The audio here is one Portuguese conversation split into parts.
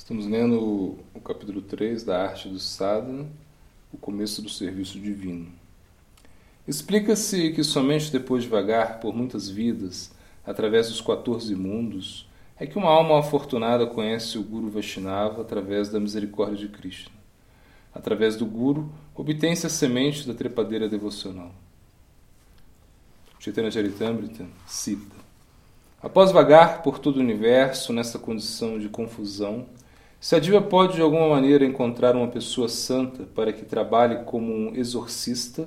Estamos lendo o capítulo 3 da Arte do Sadhana, o começo do serviço divino. Explica-se que somente depois de vagar por muitas vidas, através dos 14 mundos, é que uma alma afortunada conhece o Guru Vaishnava através da misericórdia de Krishna. Através do Guru, obtém-se a semente da trepadeira devocional. Chaitanya Charitamrita cita Após vagar por todo o universo nessa condição de confusão, se a diva pode de alguma maneira encontrar uma pessoa santa para que trabalhe como um exorcista,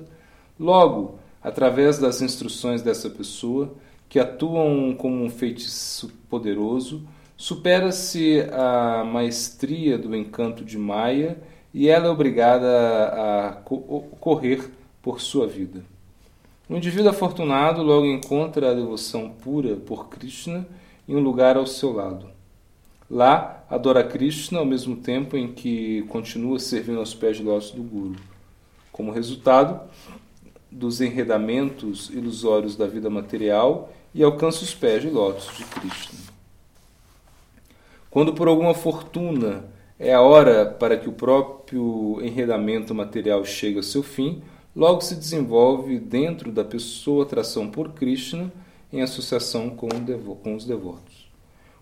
logo, através das instruções dessa pessoa, que atuam como um feitiço poderoso, supera-se a maestria do encanto de Maia e ela é obrigada a correr por sua vida. O indivíduo afortunado logo encontra a devoção pura por Krishna em um lugar ao seu lado. Lá, adora Krishna ao mesmo tempo em que continua servindo aos pés de lótus do Guru. Como resultado dos enredamentos ilusórios da vida material e alcança os pés de lótus de Krishna. Quando por alguma fortuna é a hora para que o próprio enredamento material chegue ao seu fim, logo se desenvolve dentro da pessoa atração por Krishna em associação com, os devotos.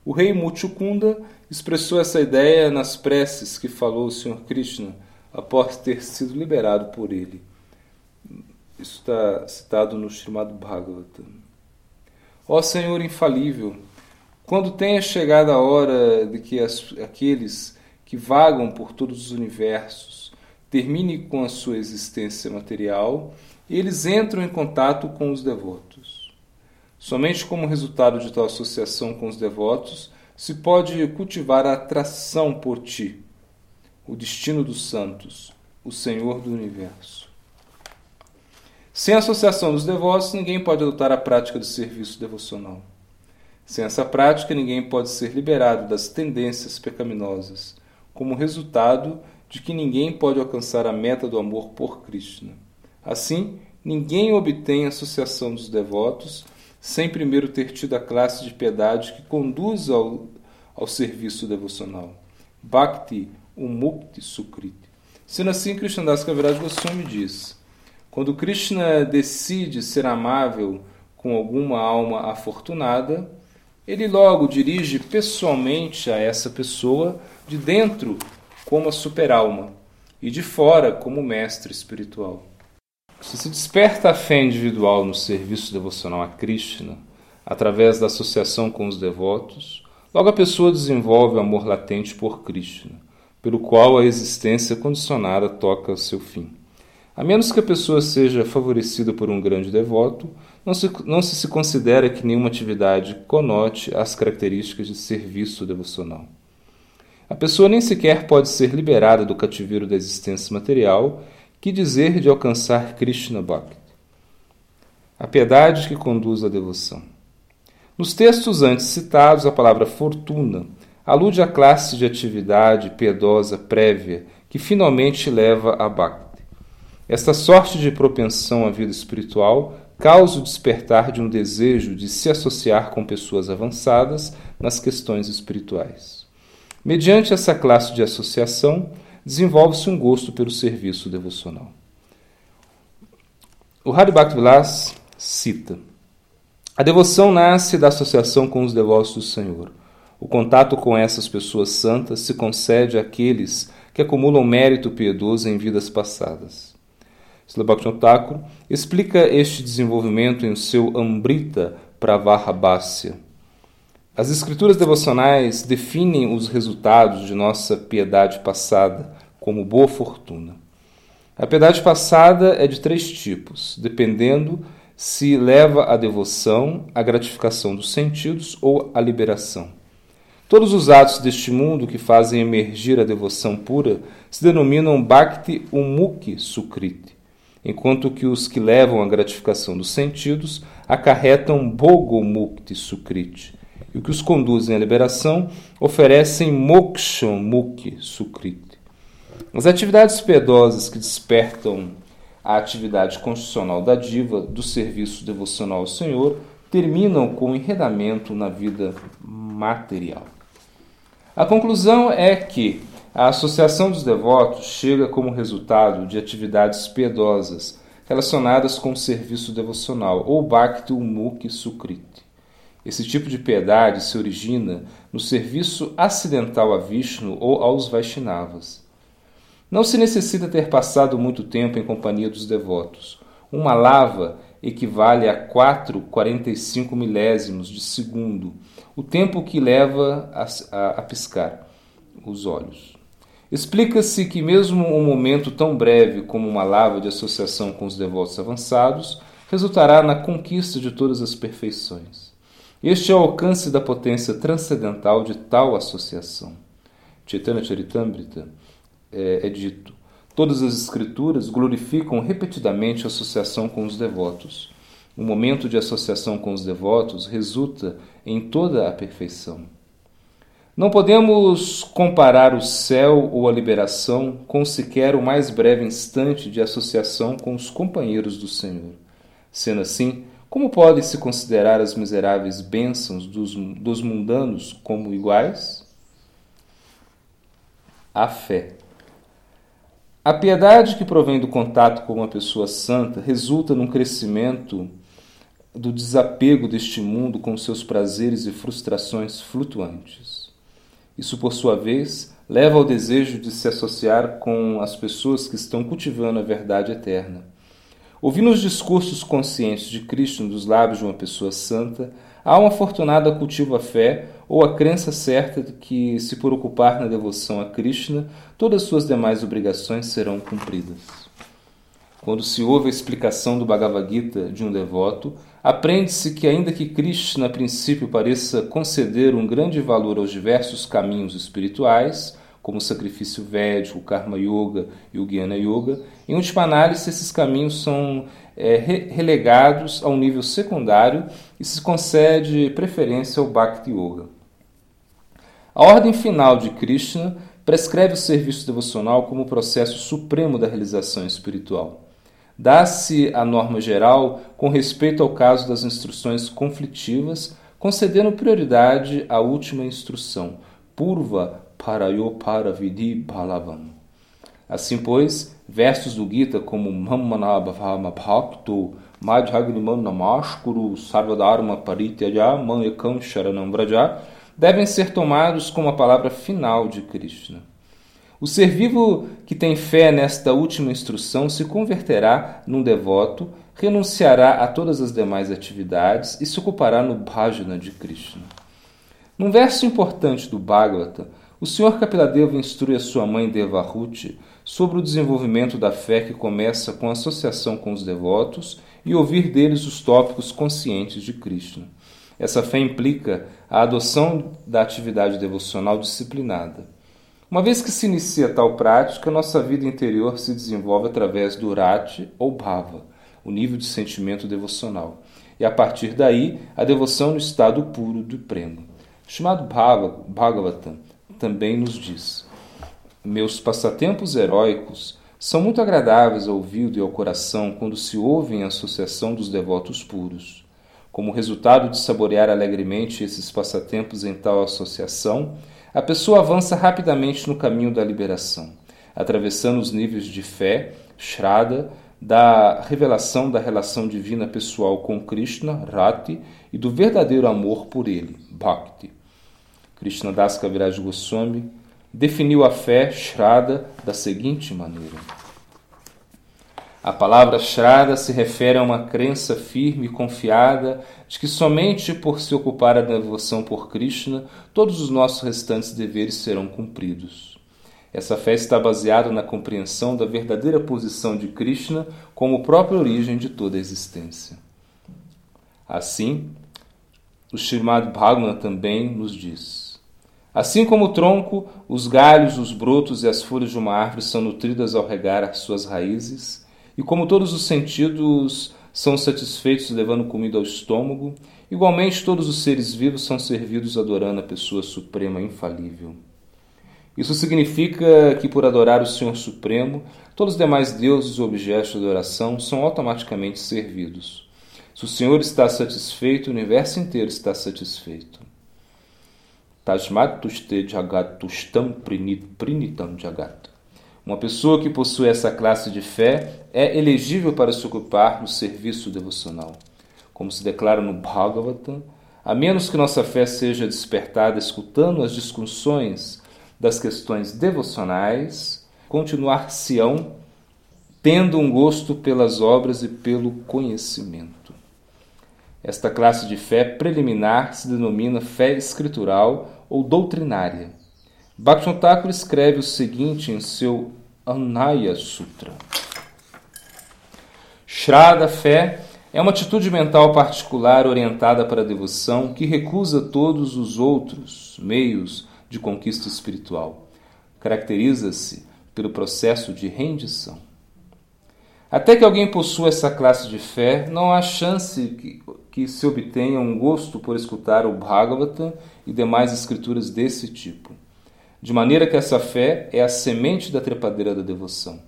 O rei Muchukunda expressou essa ideia nas preces que falou o Sr. Krishna após ter sido liberado por ele. Isso está citado no Srimad Bhagavatam. Ó Senhor infalível, quando tenha chegado a hora de que as, aqueles que vagam por todos os universos terminem com a sua existência material, eles entram em contato com os devotos. Somente como resultado de tal associação com os devotos se pode cultivar a atração por ti, o destino dos santos, o Senhor do universo. Sem a associação dos devotos, ninguém pode adotar a prática do serviço devocional. Sem essa prática, ninguém pode ser liberado das tendências pecaminosas, como resultado de que ninguém pode alcançar a meta do amor por Krishna. Assim, ninguém obtém a associação dos devotos sem primeiro ter tido a classe de piedade que conduz ao, ao serviço devocional. Bhakti Umukti Sukriti. Sendo assim, Krishnadas Kaviraj Goswami diz: quando Krishna decide ser amável com alguma alma afortunada, ele logo dirige pessoalmente a essa pessoa, de dentro como a superalma e de fora como mestre espiritual. Se se desperta a fé individual no serviço devocional a Krishna, através da associação com os devotos, logo a pessoa desenvolve o amor latente por Krishna, pelo qual a existência condicionada toca seu fim. A menos que a pessoa seja favorecida por um grande devoto, não se, não se, se considera que nenhuma atividade conote as características de serviço devocional. A pessoa nem sequer pode ser liberada do cativeiro da existência material que dizer de alcançar Krishna Bhakti? A piedade que conduz à devoção. Nos textos antes citados, a palavra fortuna alude à classe de atividade piedosa prévia que finalmente leva a Bhakti. Esta sorte de propensão à vida espiritual causa o despertar de um desejo de se associar com pessoas avançadas nas questões espirituais. Mediante essa classe de associação, desenvolve-se um gosto pelo serviço devocional. O Hari Vilas cita: A devoção nasce da associação com os devotos do Senhor. O contato com essas pessoas santas se concede àqueles que acumulam mérito piedoso em vidas passadas. Srila Bhaktivinoda explica este desenvolvimento em seu Ambrita Pravarabhasya. As escrituras devocionais definem os resultados de nossa piedade passada como boa fortuna. A piedade passada é de três tipos, dependendo se leva à devoção, à gratificação dos sentidos ou à liberação. Todos os atos deste mundo que fazem emergir a devoção pura se denominam Bhakti Umukhi Sukriti, enquanto que os que levam à gratificação dos sentidos acarretam Bhogo Mukti Sukriti, e o que os conduzem à liberação oferecem moksha mukhi sukriti. As atividades piedosas que despertam a atividade constitucional da diva do serviço devocional ao Senhor terminam com o enredamento na vida material. A conclusão é que a associação dos devotos chega como resultado de atividades piedosas relacionadas com o serviço devocional, ou Bhakti Mukhi Sukriti. Esse tipo de piedade se origina no serviço acidental a Vishnu ou aos Vaishnavas. Não se necessita ter passado muito tempo em companhia dos devotos. Uma lava equivale a 4,45 milésimos de segundo, o tempo que leva a, a, a piscar os olhos. Explica-se que, mesmo um momento tão breve como uma lava de associação com os devotos avançados, resultará na conquista de todas as perfeições. Este é o alcance da potência transcendental de tal associação. Chaitanya Charitamrita é, é dito: todas as escrituras glorificam repetidamente a associação com os devotos. O momento de associação com os devotos resulta em toda a perfeição. Não podemos comparar o céu ou a liberação com sequer o mais breve instante de associação com os companheiros do Senhor. Sendo assim, como podem se considerar as miseráveis bênçãos dos, dos mundanos como iguais? A fé. A piedade que provém do contato com uma pessoa santa resulta num crescimento do desapego deste mundo com seus prazeres e frustrações flutuantes. Isso, por sua vez, leva ao desejo de se associar com as pessoas que estão cultivando a verdade eterna. Ouvindo os discursos conscientes de Cristo dos lábios de uma pessoa santa, a alma afortunada cultiva a fé ou a crença certa de que, se por ocupar na devoção a Krishna, todas suas demais obrigações serão cumpridas. Quando se ouve a explicação do Bhagavad Gita de um devoto, aprende-se que, ainda que Krishna a princípio pareça conceder um grande valor aos diversos caminhos espirituais, como o sacrifício védico, o Karma Yoga e o Jnana Yoga, em última análise, esses caminhos são é, relegados a um nível secundário e se concede preferência ao Bhakti Yoga. A ordem final de Krishna prescreve o serviço devocional como o processo supremo da realização espiritual. Dá-se a norma geral com respeito ao caso das instruções conflitivas, concedendo prioridade à última instrução, Purva Parayo Paravidi Balavam. Assim, pois, versos do Gita como Mammanabhavama Bhakto Madhyagniman Namashkuru Sarvadharma Parityaja Manekam Sharanam Vraja devem ser tomados como a palavra final de Krishna. O ser vivo que tem fé nesta última instrução se converterá num devoto, renunciará a todas as demais atividades e se ocupará no bhajana de Krishna. Num verso importante do Bhagavata, o Sr. Kapiladeva instrui a sua mãe Devahuti sobre o desenvolvimento da fé que começa com a associação com os devotos e ouvir deles os tópicos conscientes de Krishna. Essa fé implica a adoção da atividade devocional disciplinada. Uma vez que se inicia tal prática, nossa vida interior se desenvolve através do rati ou bhava, o nível de sentimento devocional, e a partir daí a devoção no estado puro do prema. Chamado Bhava, Bhagavatam também nos diz: Meus passatempos heróicos são muito agradáveis ao ouvido e ao coração quando se ouvem em associação dos devotos puros. Como resultado de saborear alegremente esses passatempos em tal associação, a pessoa avança rapidamente no caminho da liberação, atravessando os níveis de fé, Shraddha, da revelação da relação divina pessoal com Krishna, Rati, e do verdadeiro amor por ele, Bhakti. Krishna Das Kaviraj Goswami definiu a fé Shraddha da seguinte maneira. A palavra Shraddha se refere a uma crença firme e confiada de que somente por se ocupar da devoção por Krishna, todos os nossos restantes deveres serão cumpridos. Essa fé está baseada na compreensão da verdadeira posição de Krishna como própria origem de toda a existência. Assim, o Srimad Bhagavatam também nos diz: Assim como o tronco, os galhos, os brotos e as folhas de uma árvore são nutridas ao regar as suas raízes, e como todos os sentidos são satisfeitos levando comida ao estômago, igualmente todos os seres vivos são servidos adorando a pessoa suprema infalível. Isso significa que, por adorar o Senhor Supremo, todos os demais deuses e objetos de adoração são automaticamente servidos. Se o Senhor está satisfeito, o universo inteiro está satisfeito. Tasmatuste jagatustam prinitam jagat. Uma pessoa que possui essa classe de fé é elegível para se ocupar no serviço devocional. Como se declara no Bhagavatam, a menos que nossa fé seja despertada escutando as discussões das questões devocionais, continuar-se-ão tendo um gosto pelas obras e pelo conhecimento. Esta classe de fé preliminar se denomina fé escritural ou doutrinária. Bhaktivinoda Thakur escreve o seguinte em seu Anaya Sutra. Shraddha, fé, é uma atitude mental particular orientada para a devoção que recusa todos os outros meios de conquista espiritual. Caracteriza-se pelo processo de rendição. Até que alguém possua essa classe de fé, não há chance que, que se obtenha um gosto por escutar o Bhagavatam e demais escrituras desse tipo. De maneira que essa fé é a semente da trepadeira da devoção.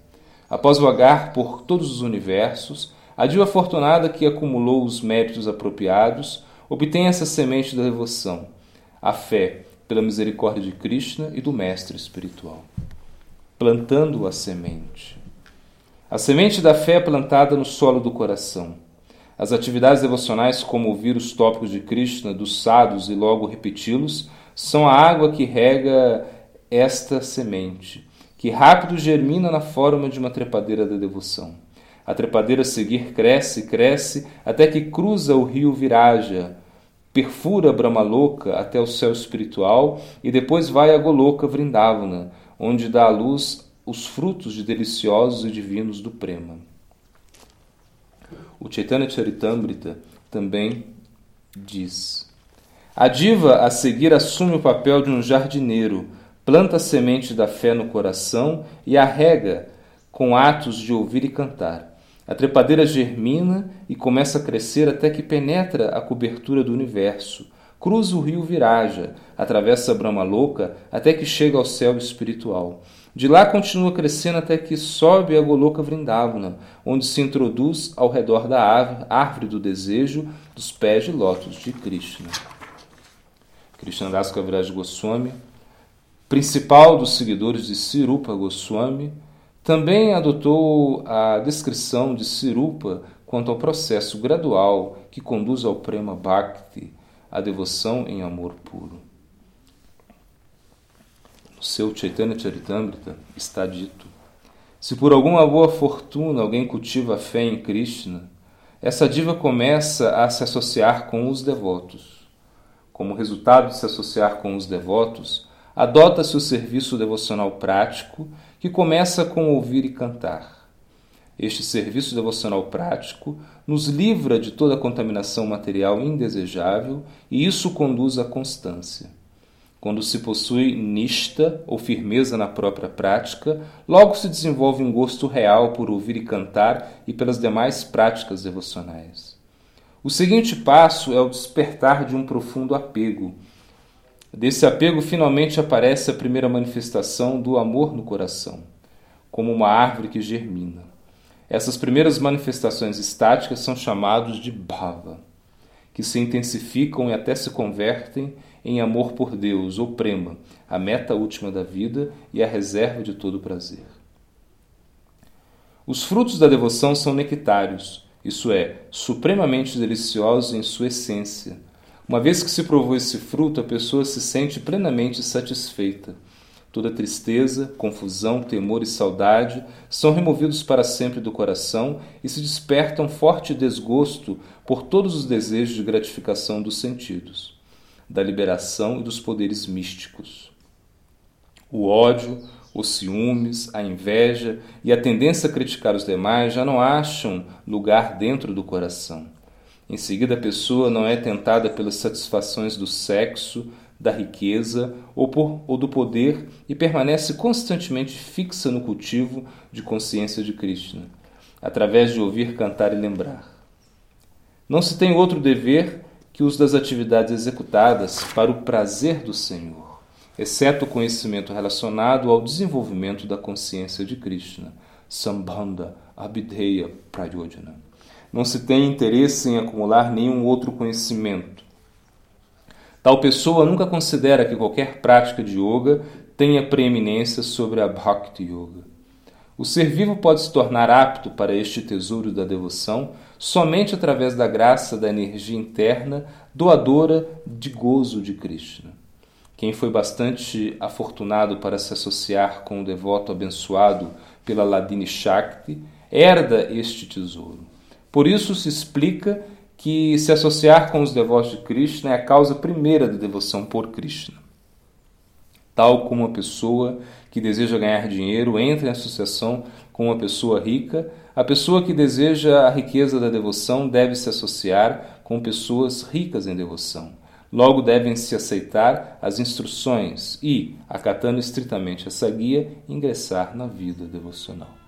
Após vagar por todos os universos, a diva afortunada que acumulou os méritos apropriados obtém essa semente da devoção, a fé pela misericórdia de Krishna e do Mestre espiritual, plantando a semente. A semente da fé é plantada no solo do coração. As atividades devocionais, como ouvir os tópicos de Krishna, dos sadhus e logo repeti-los, são a água que rega esta semente, que rápido germina na forma de uma trepadeira da devoção. A trepadeira a seguir cresce, cresce, até que cruza o rio Viraja, perfura Brahmaloka até o céu espiritual e depois vai a Goloka Vrindavana, onde dá à luz os frutos de deliciosos e divinos do Prema. O Chaitanya Charitamrita também diz: A diva a seguir assume o papel de um jardineiro, planta a semente da fé no coração e a rega com atos de ouvir e cantar. A trepadeira germina e começa a crescer até que penetra a cobertura do universo. Cruza o rio Viraja, atravessa a Brahma Louca até que chega ao céu espiritual. De lá continua crescendo até que sobe a Goloka Vrindavana, onde se introduz ao redor da árvore do desejo dos pés de lótus de Krishna. Krishnadas Kaviraj Goswami, principal dos seguidores de Sirupa Goswami, também adotou a descrição de Sirupa quanto ao processo gradual que conduz ao Prema Bhakti, a devoção em amor puro seu Chaitanya Charitamrita está dito: Se por alguma boa fortuna alguém cultiva a fé em Krishna, essa diva começa a se associar com os devotos. Como resultado de se associar com os devotos, adota-se o serviço devocional prático, que começa com ouvir e cantar. Este serviço devocional prático nos livra de toda contaminação material indesejável e isso conduz à constância. Quando se possui nista ou firmeza na própria prática, logo se desenvolve um gosto real por ouvir e cantar e pelas demais práticas devocionais. O seguinte passo é o despertar de um profundo apego. Desse apego finalmente aparece a primeira manifestação do amor no coração, como uma árvore que germina. Essas primeiras manifestações estáticas são chamados de bhava, que se intensificam e até se convertem em amor por Deus, ou prema, a meta última da vida e a reserva de todo prazer. Os frutos da devoção são nectários, isso é, supremamente deliciosos em sua essência. Uma vez que se provou esse fruto, a pessoa se sente plenamente satisfeita. Toda tristeza, confusão, temor e saudade são removidos para sempre do coração e se desperta um forte desgosto por todos os desejos de gratificação dos sentidos da liberação e dos poderes místicos. O ódio, os ciúmes, a inveja e a tendência a criticar os demais já não acham lugar dentro do coração. Em seguida, a pessoa não é tentada pelas satisfações do sexo, da riqueza ou, por, ou do poder e permanece constantemente fixa no cultivo de consciência de Krishna, através de ouvir, cantar e lembrar. Não se tem outro dever que os das atividades executadas para o prazer do Senhor, exceto o conhecimento relacionado ao desenvolvimento da consciência de Krishna, Sambandha Abhideya Prayojana. Não se tem interesse em acumular nenhum outro conhecimento. Tal pessoa nunca considera que qualquer prática de yoga tenha preeminência sobre a Bhakti Yoga. O ser vivo pode se tornar apto para este tesouro da devoção somente através da graça da energia interna doadora de gozo de Krishna. Quem foi bastante afortunado para se associar com o devoto abençoado pela Ladini Shakti herda este tesouro. Por isso se explica que se associar com os devotos de Krishna é a causa primeira da devoção por Krishna. Tal como uma pessoa que deseja ganhar dinheiro entra em associação com uma pessoa rica, a pessoa que deseja a riqueza da devoção deve se associar com pessoas ricas em devoção. Logo devem se aceitar as instruções e, acatando estritamente essa guia, ingressar na vida devocional.